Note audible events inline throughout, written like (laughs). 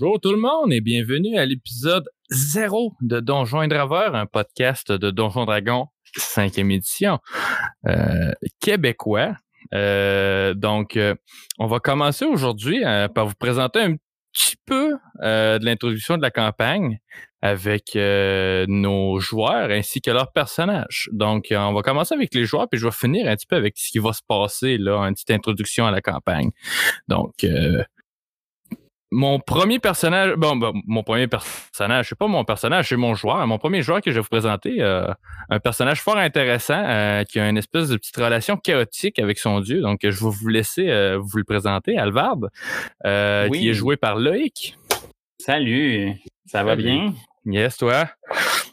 Bonjour tout le monde et bienvenue à l'épisode 0 de Donjons et Draveurs, un podcast de Donjons Dragon 5e édition euh, québécois. Euh, donc, euh, on va commencer aujourd'hui par vous présenter un petit peu de l'introduction de la campagne avec nos joueurs ainsi que leurs personnages. Donc, on va commencer avec les joueurs, puis je vais finir un petit peu avec ce qui va se passer, là, une petite introduction à la campagne. Donc, mon premier personnage, bon, bon, mon premier personnage, c'est pas mon personnage, c'est mon joueur. Mon premier joueur que je vais vous présenter, euh, un personnage fort intéressant euh, qui a une espèce de petite relation chaotique avec son dieu. Donc, je vais vous laisser euh, vous le présenter, Alvard, Oui. qui est joué par Loïc. Salut, ça va Salut. bien? Yes, toi?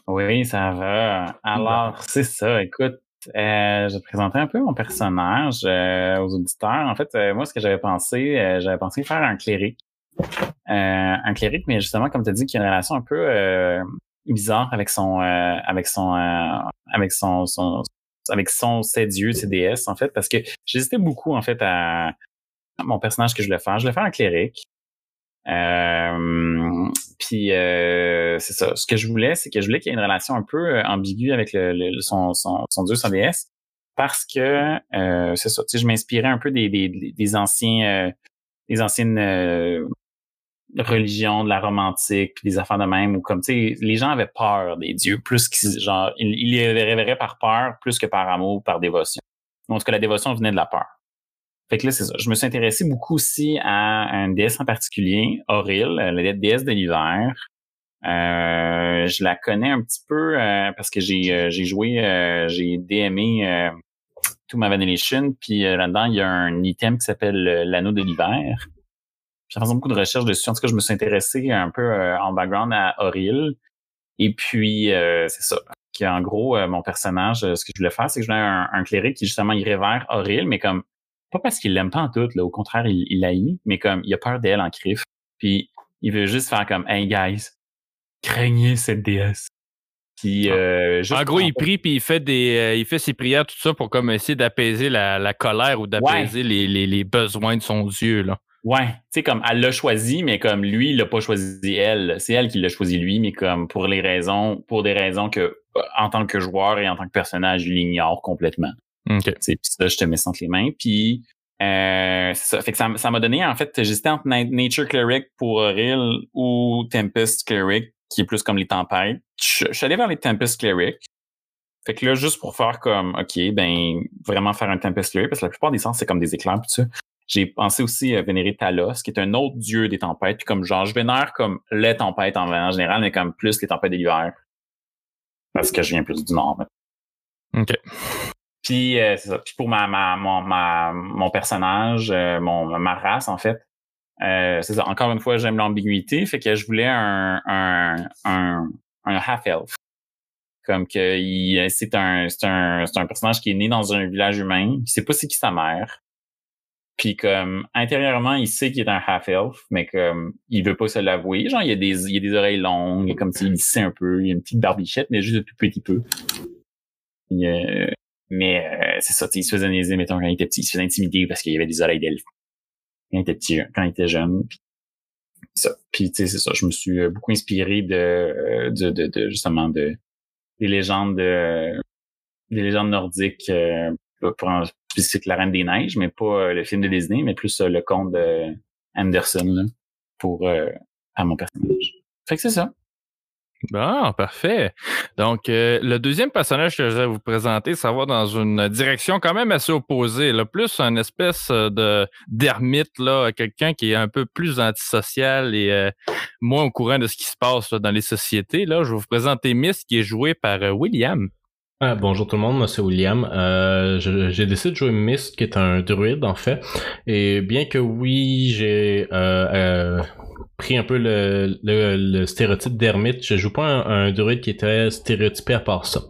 Oui, ça va. Alors, c'est ça, écoute, euh, je présenter un peu mon personnage euh, aux auditeurs. En fait, euh, moi, ce que j'avais pensé, j'avais pensé faire un cléric. Euh, un cléric, mais justement, comme tu as dit, qui a une relation un peu euh, bizarre avec son euh, avec son avec son, son avec son ses dieux, ses déesses, en fait, parce que j'hésitais beaucoup en fait à mon personnage que je voulais faire. Je voulais faire un cléric. Euh, puis euh, c'est ça. Ce que je voulais, c'est que je voulais qu'il y ait une relation un peu ambiguë avec le, le- son, son, son dieu, son déesse, parce que euh, c'est ça. Tu sais, je m'inspirais un peu des, des, des anciens, des anciennes religions, de la romantique, puis des affaires de même, où comme tu sais, les gens avaient peur des dieux, plus qu'ils genre ils, ils les révéraient par peur, plus que par amour, par dévotion. En tout cas, la dévotion venait de la peur. Fait que là, c'est ça. Je me suis intéressé beaucoup aussi à une déesse en particulier, Auril, euh, la déesse de l'hiver. Euh, je la connais un petit peu euh, parce que j'ai euh, j'ai joué, euh, j'ai DMé euh, To My Vanillation, puis là-dedans, il y a un item qui s'appelle l'anneau de l'hiver. J'ai fait beaucoup de recherches dessus. En tout cas, je me suis intéressé un peu euh, en background à Auril. Et puis, euh, c'est ça. Que, en gros, euh, mon personnage, euh, ce que je voulais faire, c'est que je voulais un, un cléric qui, justement, irait vers Auril, mais comme pas parce qu'il l'aime pas en tout, là. Au contraire, il, il haït, mais comme il a peur d'elle en crif. Puis il veut juste faire comme Hey guys, craignez cette déesse. Puis euh, juste En gros, il prie puis il fait des, euh, il fait ses prières tout ça pour comme essayer d'apaiser la, la colère ou d'apaiser les, les, les besoins de son dieu là. Ouais, tu sais comme elle l'a choisi, mais comme lui, il l'a pas choisi elle. C'est elle qui l'a choisi lui, mais comme pour les raisons, pour des raisons que euh, en tant que joueur et en tant que personnage, il ignore complètement. Ok. Puis ça, je te mets entre les mains. Puis euh, ça. Fait que ça, m'a donné, en fait, j'hésitais entre Na- Nature Cleric pour Auril ou Tempest Cleric, qui est plus comme les tempêtes. Je, je suis allé vers les Tempest Cleric. Fait que là, juste pour faire comme, OK, ben, vraiment faire un Tempest Cleric, parce que la plupart des sens, c'est comme des éclairs, pis ça. J'ai pensé aussi à vénérer Talos, qui est un autre dieu des tempêtes. Puis comme genre, je vénère comme les tempêtes en, en général, mais comme plus les tempêtes de l'hiver. Parce que je viens plus du nord. Ok. Puis euh, c'est ça. Puis pour ma, ma, mon, ma, mon personnage, euh, mon, ma race, en fait, euh, c'est ça. Encore une fois, j'aime l'ambiguïté. Fait que je voulais un, un, un, un half-elf. Comme que c'est un, un, un personnage qui est né dans un village humain. Il sait pas c'est qui sa mère. Puis comme intérieurement, il sait qu'il est un half-elf, mais comme il veut pas se l'avouer. Genre, il a des, il a des oreilles longues, comme s'il sait un peu. Il a une petite barbichette, mais juste un tout petit peu. Puis, euh, mais euh, c'est ça, il se faisait niaiser, mettons, quand il était petit, il se faisait intimider parce qu'il y avait des oreilles d'elfe. Quand il était petit, quand il était jeune. Puis, ça. Puis, tu sais, c'est ça. Je me suis euh, beaucoup inspiré de, euh, de, de, de, justement, de, des légendes de, des légendes nordiques, euh, pour un spécifique La Reine des Neiges, mais pas euh, le film de Disney, mais plus euh, le conte de Anderson, là, pour, euh, à mon personnage. Fait que c'est ça. Bon, parfait. Donc, le deuxième personnage que je vais vous présenter, ça va dans une direction quand même assez opposée. Là. Plus une espèce de d'ermite, quelqu'un qui est un peu plus antisocial et moins au courant de ce qui se passe dans les sociétés. Là, je vais vous présenter Miss, qui est joué par William. Ah, bonjour tout le monde, moi c'est William. Euh, j'ai décidé de jouer Mist, qui est un druide en fait. Et bien que oui, j'ai euh, euh, pris un peu le, le, le stéréotype d'ermite, je joue pas un, un druide qui était stéréotypé à part ça.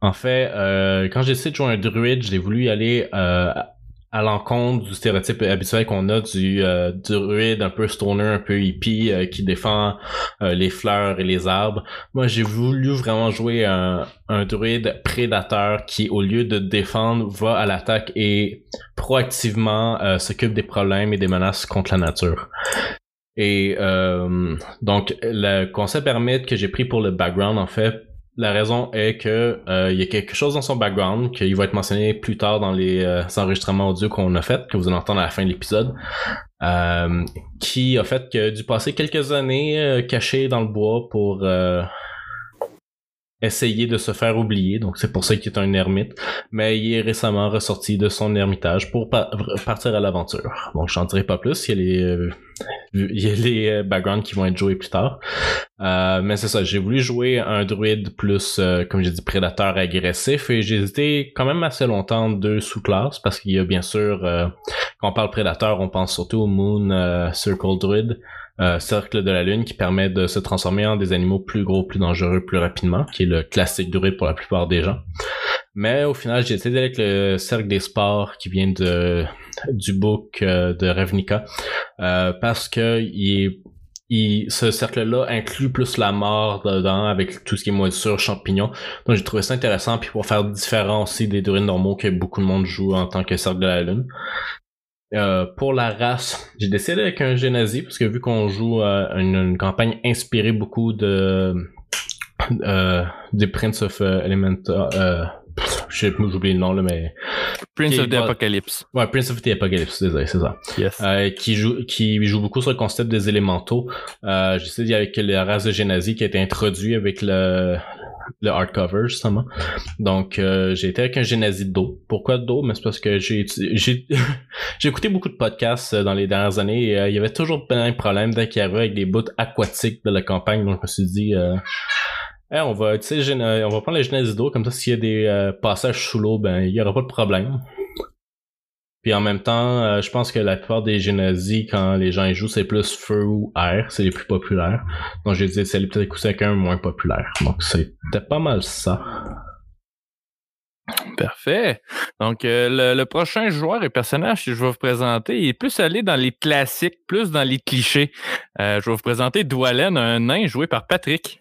En fait, euh, quand j'ai décidé de jouer un druide, j'ai voulu aller euh, à l'encontre du stéréotype habituel qu'on a du euh, druide un peu stoner, un peu hippie, euh, qui défend euh, les fleurs et les arbres. Moi, j'ai voulu vraiment jouer un, un druide prédateur qui, au lieu de défendre, va à l'attaque et proactivement euh, s'occupe des problèmes et des menaces contre la nature. Et euh, donc, le concept permet que j'ai pris pour le background, en fait, la raison est que euh, il y a quelque chose dans son background qui va être mentionné plus tard dans les euh, enregistrements audio qu'on a fait, que vous allez entendre à la fin de l'épisode, euh, qui a fait que dû passer quelques années caché dans le bois pour essayer de se faire oublier, donc c'est pour ça qu'il est un ermite, mais il est récemment ressorti de son ermitage pour partir à l'aventure. Donc j'en dirai pas plus, il y a les, euh, il y a les euh, backgrounds qui vont être joués plus tard. Euh, mais c'est ça, j'ai voulu jouer un druide plus, comme j'ai dit, prédateur agressif, et j'ai hésité quand même assez longtemps deux sous-classes, parce qu'il y a bien sûr, quand on parle prédateur, on pense surtout au Moon Circle Druid, euh, cercle de la lune qui permet de se transformer en des animaux plus gros, plus dangereux, plus rapidement, qui est le classique druide pour la plupart des gens. Mais au final, j'ai décidé avec le cercle des sports qui vient de du book euh, de Ravnica euh, parce que il il, ce cercle-là inclut plus la mort dedans avec tout ce qui est moisissure, champignons. Donc j'ai trouvé ça intéressant puis pour faire différent aussi des druides normaux que beaucoup de monde joue en tant que cercle de la lune. Euh, pour la race, j'ai décidé avec un génazi parce que vu qu'on joue euh, une, campagne inspirée beaucoup de euh, des Prince of Elemental, je sais j'oublie le nom là, mais Prince of the Apocalypse. Ouais, Prince of the Apocalypse, désolé, c'est ça. Yes. qui joue qui joue beaucoup sur le concept des élémentaux. Euh, j'ai essayé avec la race de Genazi qui a été introduit avec le le hardcover justement. Donc euh, j'ai été avec un Genesis d'eau. Pourquoi d'eau? Mais c'est parce que j'ai j'ai (laughs) j'ai écouté beaucoup de podcasts euh, dans les dernières années et euh, il y avait toujours plein de problèmes avait avec des bouts aquatiques de la campagne. Donc je me suis dit on va on va prendre le Genesis d'eau comme ça s'il y a des passages sous l'eau ben il y aura pas de problème. Puis en même temps, euh, je pense que la plupart des génasies, quand les gens y jouent, c'est plus feu ou air, c'est les plus populaires. Donc j'ai dit, c'est peut-être avec un moins populaire. Donc c'était pas mal ça. Parfait. Donc, euh, le, prochain joueur et personnage que je vais vous présenter il est plus allé dans les classiques, plus dans les clichés. Euh, je vais vous présenter Dwalen, un nain joué par Patrick.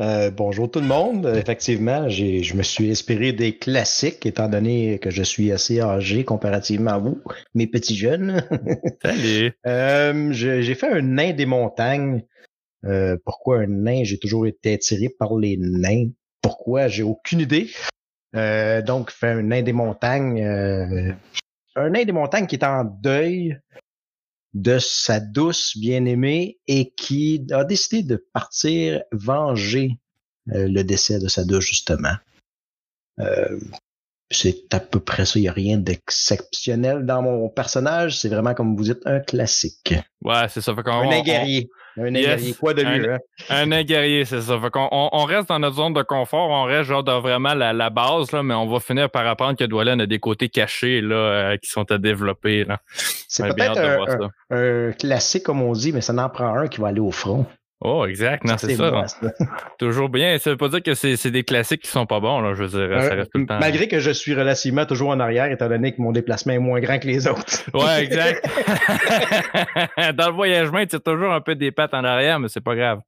Euh, bonjour tout le monde. Effectivement, je me suis inspiré des classiques, étant donné que je suis assez âgé comparativement à vous, mes petits jeunes. (laughs) Salut. euh, j'ai fait un nain des montagnes. Euh, pourquoi un nain? J'ai toujours été attiré par les nains. Pourquoi? J'ai aucune idée. Euh, donc, fait un nain des montagnes. un nain des montagnes qui est en deuil de sa douce bien-aimée et qui a décidé de partir venger euh, le décès de sa douce, justement. Euh, c'est à peu près ça. Il n'y a rien d'exceptionnel dans mon personnage. C'est vraiment, comme vous dites, un classique. Ouais, c'est ça. Fait un guerrier. Un guerrier, quoi de mieux? Un, hein? guerrier, c'est ça. Fait qu'on, on, reste dans notre zone de confort, on reste genre dans vraiment la, base, là, mais on va finir par apprendre que Dwalin a des côtés cachés là, euh, qui sont à développer. Là. C'est peut-être un, classique, comme on dit, mais ça n'en prend un qui va aller au front. Oh, exact, non, c'est ça. (laughs) toujours bien. Ça veut pas dire que c'est des classiques qui sont pas bons, là, je veux dire, ça reste tout le temps. Malgré que je suis relativement toujours en arrière, étant donné que mon déplacement est moins grand que les autres. (laughs) ouais, exact. (laughs) Dans le voyagement, tu as toujours un peu des pattes en arrière, mais c'est pas grave.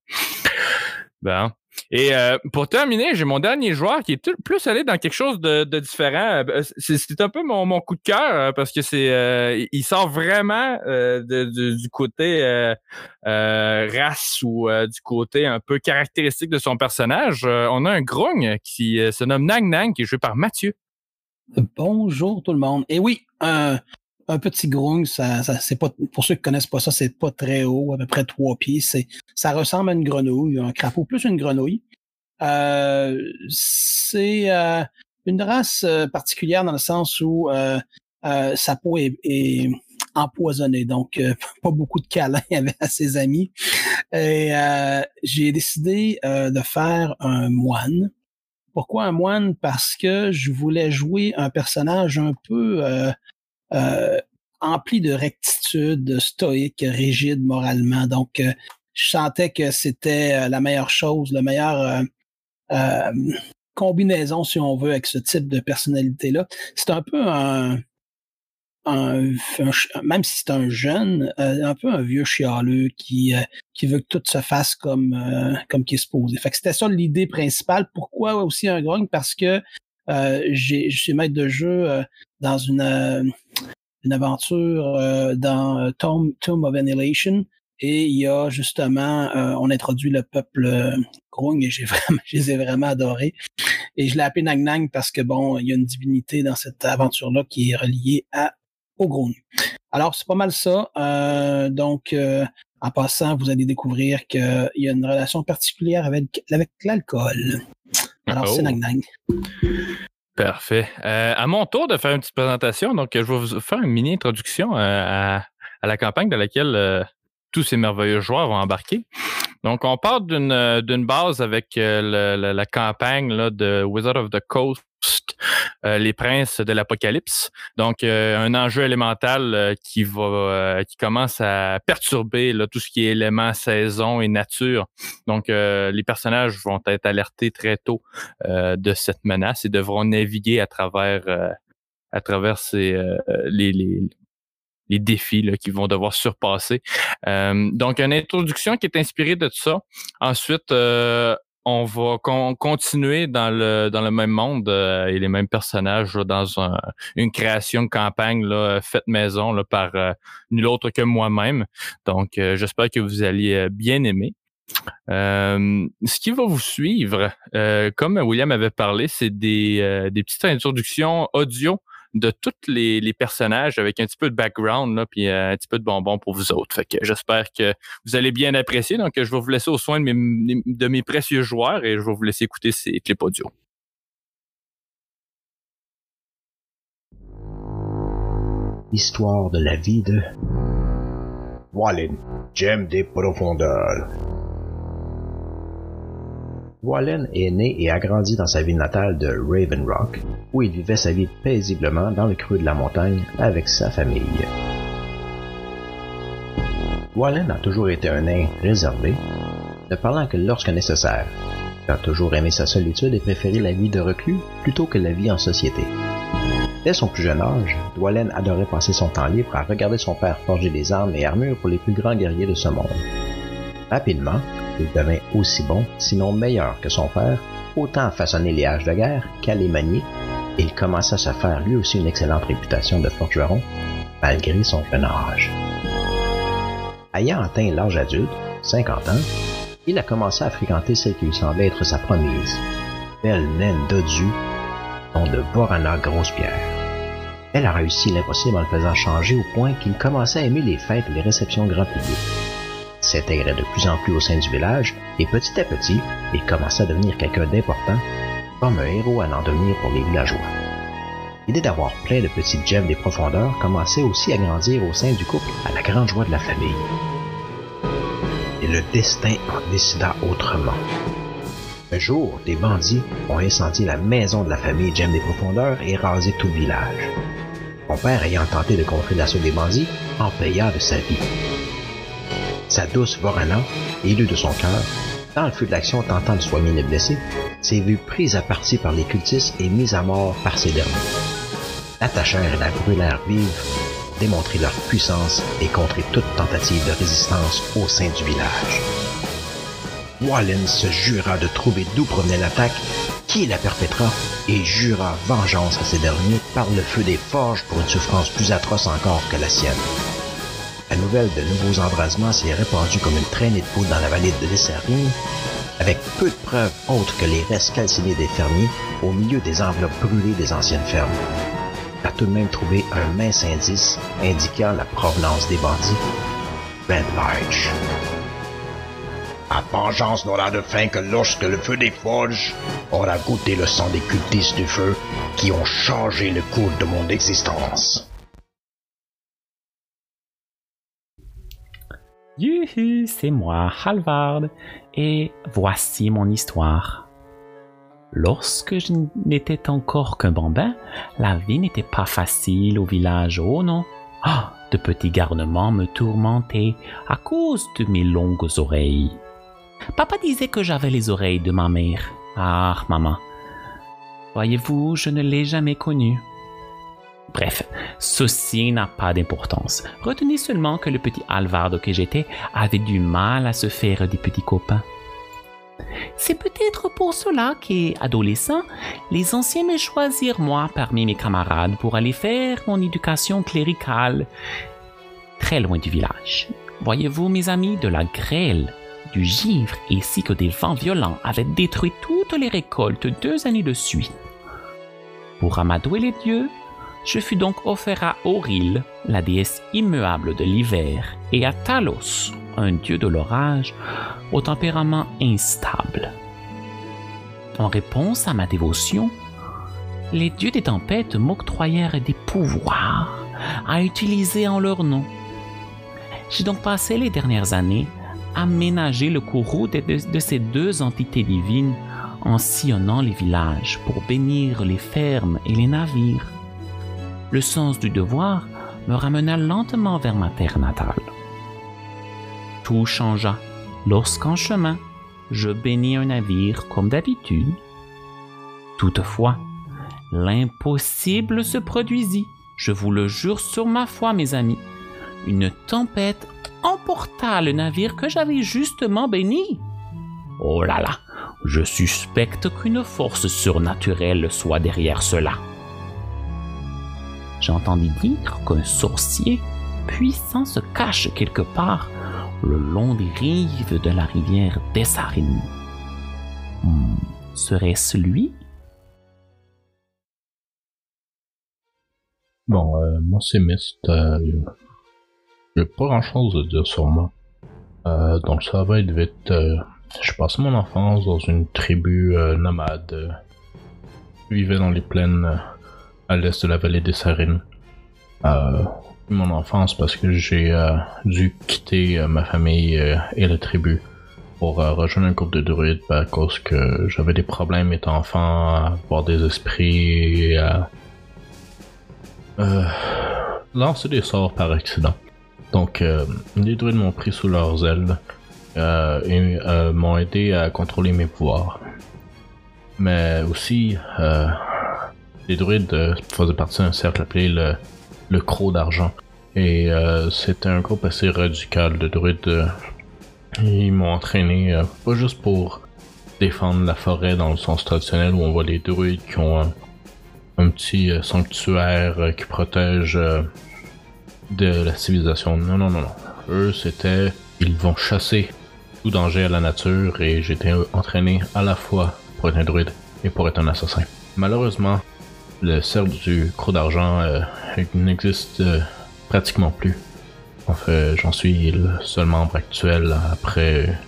Bon. Et euh, pour terminer, j'ai mon dernier joueur qui est plus allé dans quelque chose de, différent. Euh, c'est un peu mon, coup de cœur euh, parce que c'est il sort vraiment du côté race ou du côté un peu caractéristique de son personnage. on a un grogne qui se nomme Nang Nang qui est joué par Mathieu. Bonjour tout le monde. Et oui, un, petit grogne, ça, c'est pas pour ceux qui connaissent pas ça, c'est pas très haut, à peu près trois pieds. C'est, ça ressemble à une grenouille, un crapaud plus une grenouille. Euh, c'est euh, une race euh, particulière dans le sens où sa peau est, empoisonnée, donc (laughs) pas beaucoup de câlins (laughs) avec ses amis. Et j'ai décidé de faire un moine. Pourquoi un moine? Parce que je voulais jouer un personnage un peu empli de rectitude, stoïque, rigide moralement. Donc, euh, je sentais que c'était euh, la meilleure chose, la meilleure combinaison, si on veut, avec ce type de personnalité-là. C'est un peu un, même si c'est un jeune, un peu un vieux chialeux qui, qui veut que tout se fasse comme, comme qui est supposé. Fait que c'était ça l'idée principale. Pourquoi aussi un grogne? Parce que j'ai, je suis maître de jeu dans une, une aventure euh, dans euh, Tomb, of Annihilation. Et il y a justement, euh, on introduit le peuple euh, Grung et j'ai (laughs) vraiment, je les ai vraiment adorés. Et je l'ai appelé Nang Nang parce que bon, il y a une divinité dans cette aventure-là qui est reliée à au Grung. Alors c'est pas mal ça. Euh, donc en passant, vous allez découvrir qu'il y a une relation particulière avec avec l'alcool. Alors c'est Oh. Nang Nang. Parfait. Euh, à mon tour de faire une petite présentation, donc je vais vous faire une mini introduction euh, à, la campagne dans laquelle euh, tous ces merveilleux joueurs vont embarquer. Donc, on part d'une base avec la campagne de Wizard of the Coast, les princes de l'apocalypse. Donc, euh, un enjeu élémental euh, qui va euh, qui commence à perturber là, tout ce qui est éléments, saison et nature. Donc, euh, les personnages vont être alertés très tôt euh, de cette menace et devront naviguer à travers euh, à travers ces, euh, les, les, les défis qu'ils vont devoir surpasser. Euh, donc, une introduction qui est inspirée de ça. Ensuite, euh, on va con- continuer dans le même monde euh, et les mêmes personnages dans un- une création de campagne là, faite maison par euh, nul autre que moi-même. Donc, euh, j'espère que vous allez euh, bien aimer. Euh, ce qui va vous suivre, euh, comme William avait parlé, c'est euh, des petites introductions audio de tous les, les personnages avec un petit peu de background, là, puis euh, un petit peu de bonbons pour vous autres. Fait que j'espère que vous allez bien apprécier. Donc, je vais vous laisser au soin de mes, de mes précieux joueurs et je vais vous laisser écouter ces clips audio. Histoire de la vie de Wallen, gemme des profondeurs. Wallen est né et a grandi dans sa ville natale de Raven Rock, où il vivait sa vie paisiblement dans le creux de la montagne avec sa famille. Wallen a toujours été un nain réservé, ne parlant que lorsque nécessaire. Il a toujours aimé sa solitude et préféré la vie de reclus plutôt que la vie en société. Dès son plus jeune âge, Dwalin adorait passer son temps libre à regarder son père forger des armes et armures pour les plus grands guerriers de ce monde. Rapidement, il devint aussi bon, sinon meilleur que son père, autant à façonner les haches de guerre qu'à les manier, et il commença à se faire lui aussi une excellente réputation de forgeron, malgré son jeune âge. Ayant atteint l'âge adulte, 50 ans, il a commencé à fréquenter celle qui lui semblait être sa promise, belle naine dodu, nom de Vorana Grosse-Pierre. Elle a réussi l'impossible en le faisant changer au point qu'il commençait à aimer les fêtes et les réceptions grand public. S'intégrait de plus en plus au sein du village et petit à petit, il commença à devenir quelqu'un d'important, comme un héros à n'en devenir pour les villageois. L'idée d'avoir plein de petites gemmes des profondeurs commençait aussi à grandir au sein du couple à la grande joie de la famille. Et le destin en décida autrement. Un jour, des bandits ont incendié la maison de la famille Gem des Profondeurs et rasé tout le village. Mon père, ayant tenté de contrer l'assaut des bandits, en paya de sa vie. Sa douce Vorana, élue de son cœur, dans le feu de l'action tentant de soigner les blessés, s'est vue prise à partie par les cultistes et mise à mort par ces derniers. L'attachèrent et la brûlèrent vive démontrer leur puissance et contrer toute tentative de résistance au sein du village. Wallen se jura de trouver d'où provenait l'attaque, qui la perpétra, et jura vengeance à ces derniers par le feu des forges pour une souffrance plus atroce encore que la sienne. La nouvelle de nouveaux embrasements s'est répandue comme une traînée de poudre dans la vallée de Desservine, avec peu de preuves autres que les restes calcinés des fermiers au milieu des enveloppes brûlées des anciennes fermes. On a tout de même trouvé un mince indice indiquant la provenance des bandits. Red Lodge. La vengeance n'aura de fin que lorsque le feu des forges aura goûté le sang des cultistes du feu qui ont changé le cours de mon existence. C'est moi, Halvard, et voici mon histoire. Lorsque je n'étais encore qu'un bambin, la vie n'était pas facile au village, oh non. Ah, de petits garnements me tourmentaient à cause de mes longues oreilles. Papa disait que j'avais les oreilles de ma mère. Ah, maman. Voyez-vous, je ne l'ai jamais connue. Bref, ceci n'a pas d'importance. Retenez seulement que le petit Alvard que j'étais avait du mal à se faire des petits copains. C'est peut-être pour cela qu'adolescent, les anciens me choisirent moi parmi mes camarades pour aller faire mon éducation cléricale très loin du village. Voyez-vous, mes amis, de la grêle, du givre ainsi que des vents violents avaient détruit toutes les récoltes deux années de suite. Pour amadouer les dieux, je fus donc offert à Auril, la déesse immuable de l'hiver, et à Talos, un dieu de l'orage, au tempérament instable. En réponse à ma dévotion, les dieux des tempêtes m'octroyèrent des pouvoirs à utiliser en leur nom. J'ai donc passé les dernières années à ménager le courroux de ces deux entités divines en sillonnant les villages pour bénir les fermes et les navires. Le sens du devoir me ramena lentement vers ma terre natale. Tout changea lorsqu'en chemin, je bénis un navire comme d'habitude. Toutefois, l'impossible se produisit. Je vous le jure sur ma foi, mes amis. Une tempête emporta le navire que j'avais justement béni. Oh là là, je suspecte qu'une force surnaturelle soit derrière cela. J'entendis dire qu'un sorcier puissant se cache quelque part le long des rives de la rivière Dessarine. Hmm, Serait-ce lui? Bon, euh, moi c'est Mist. Euh, J'ai pas grand chose à dire sur moi. Euh, donc ça va être vite. Euh, je passe mon enfance dans une tribu nomade. Je vivais dans les plaines à l'est de la vallée des Sarines. Euh, mon enfance parce que j'ai euh, dû quitter euh, ma famille et la tribu pour rejoindre un groupe de druides à cause que j'avais des problèmes étant enfant, à voir des esprits et à lancer des sorts par accident. Donc, les druides m'ont pris sous leurs ailes et m'ont aidé à contrôler mes pouvoirs. Mais aussi, les druides faisaient partie d'un cercle appelé le, le Croc d'Argent. Et euh, c'était un groupe assez radical de druides. euh, ils m'ont entraîné, euh, pas juste pour défendre la forêt dans le sens traditionnel où on voit les druides qui ont un, petit sanctuaire qui protège de la civilisation. Non, non, non, non. Eux, c'était. Ils vont chasser tout danger à la nature et j'étais entraîné à la fois pour être un druide et pour être un assassin. Malheureusement, le cercle du Croc d'Argent euh, n'existe euh, pratiquement plus. En fait, j'en suis le seul membre actuel après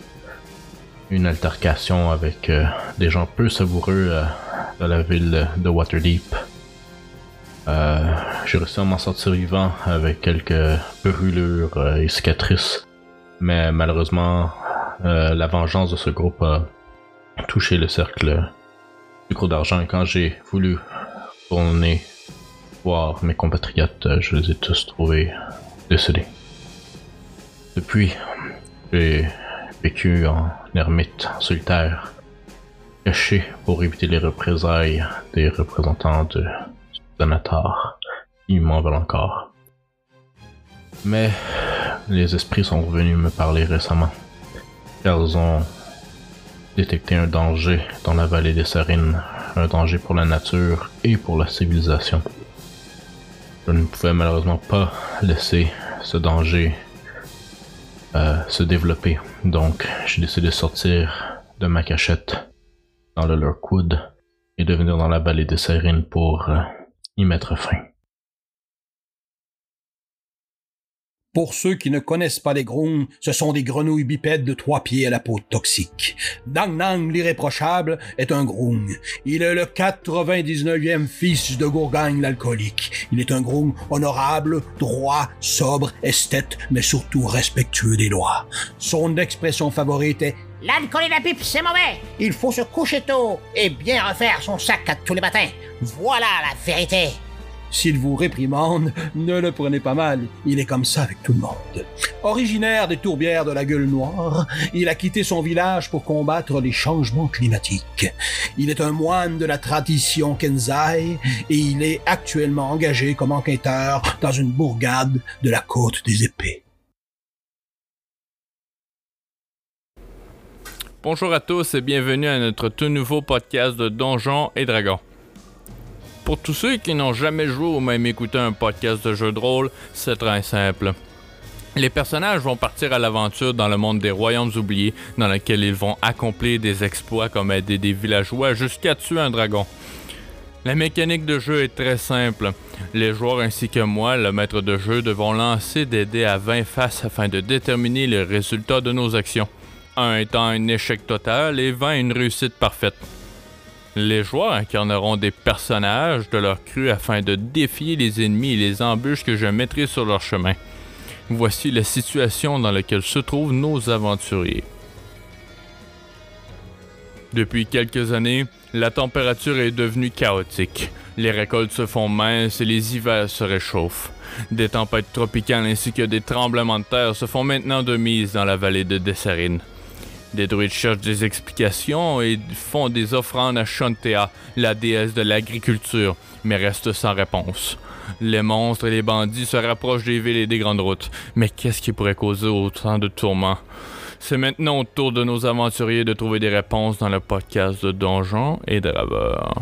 une altercation avec euh, des gens peu savoureux de la ville de Waterdeep. J'ai réussi à m'en sortir vivant avec quelques brûlures et cicatrices. Mais malheureusement, la vengeance de ce groupe a touché le cercle du gros d'argent quand j'ai voulu retourner voir mes compatriotes, euh, je les ai tous trouvés décédés. Depuis, j'ai vécu en ermite solitaire, caché pour éviter les représailles des représentants de Donatar. Ils m'en veulent encore. Mais les esprits sont revenus me parler récemment, car ils ont détecté un danger dans la vallée des Sarines, un danger pour la nature et pour la civilisation. Je ne pouvais malheureusement pas laisser ce danger euh, se développer, donc j'ai décidé de sortir de ma cachette dans le Lurkwood et de venir dans la vallée des Sarines pour euh, y mettre fin. Pour ceux qui ne connaissent pas les grooms, ce sont des grenouilles bipèdes de trois pieds à la peau toxique. Dang Nang l'irréprochable est un groom. Il est le 99e fils de Gourgagne l'alcoolique. Il est un groom honorable, droit, sobre, esthète, mais surtout respectueux des lois. Son expression favorite est L'alcool et la pipe, c'est mauvais. Il faut se coucher tôt et bien refaire son sac à tous les matins. Voilà la vérité. S'il vous réprimande, ne le prenez pas mal, il est comme ça avec tout le monde. Originaire des tourbières de la gueule noire, il a quitté son village pour combattre les changements climatiques. Il est un moine de la tradition Kenzai et il est actuellement engagé comme enquêteur dans une bourgade de la côte des épées. Bonjour à tous et bienvenue à notre tout nouveau podcast de Donjons et Dragons. Pour tous ceux qui n'ont jamais joué ou même écouté un podcast de jeu de rôle, c'est très simple. Les personnages vont partir à l'aventure dans le monde des royaumes oubliés, dans lequel ils vont accomplir des exploits comme aider des villageois jusqu'à tuer un dragon. La mécanique de jeu est très simple. Les joueurs ainsi que moi, le maître de jeu, devons lancer des dés à 20 faces afin de déterminer le résultat de nos actions. 1 étant un échec total et 20 une réussite parfaite. Les joueurs incarneront des personnages de leur cru afin de défier les ennemis et les embûches que je mettrai sur leur chemin. Voici la situation dans laquelle se trouvent nos aventuriers. Depuis quelques années, la température est devenue chaotique. Les récoltes se font minces et les hivers se réchauffent. Des tempêtes tropicales ainsi que des tremblements de terre se font maintenant de mise dans la vallée de Desserine. Des druides cherchent des explications et font des offrandes à Shantea, la déesse de l'agriculture, mais restent sans réponse. Les monstres et les bandits se rapprochent des villes et des grandes routes. Mais qu'est-ce qui pourrait causer autant de tourments? C'est maintenant au tour de nos aventuriers de trouver des réponses dans le podcast de Donjons et Draveurs.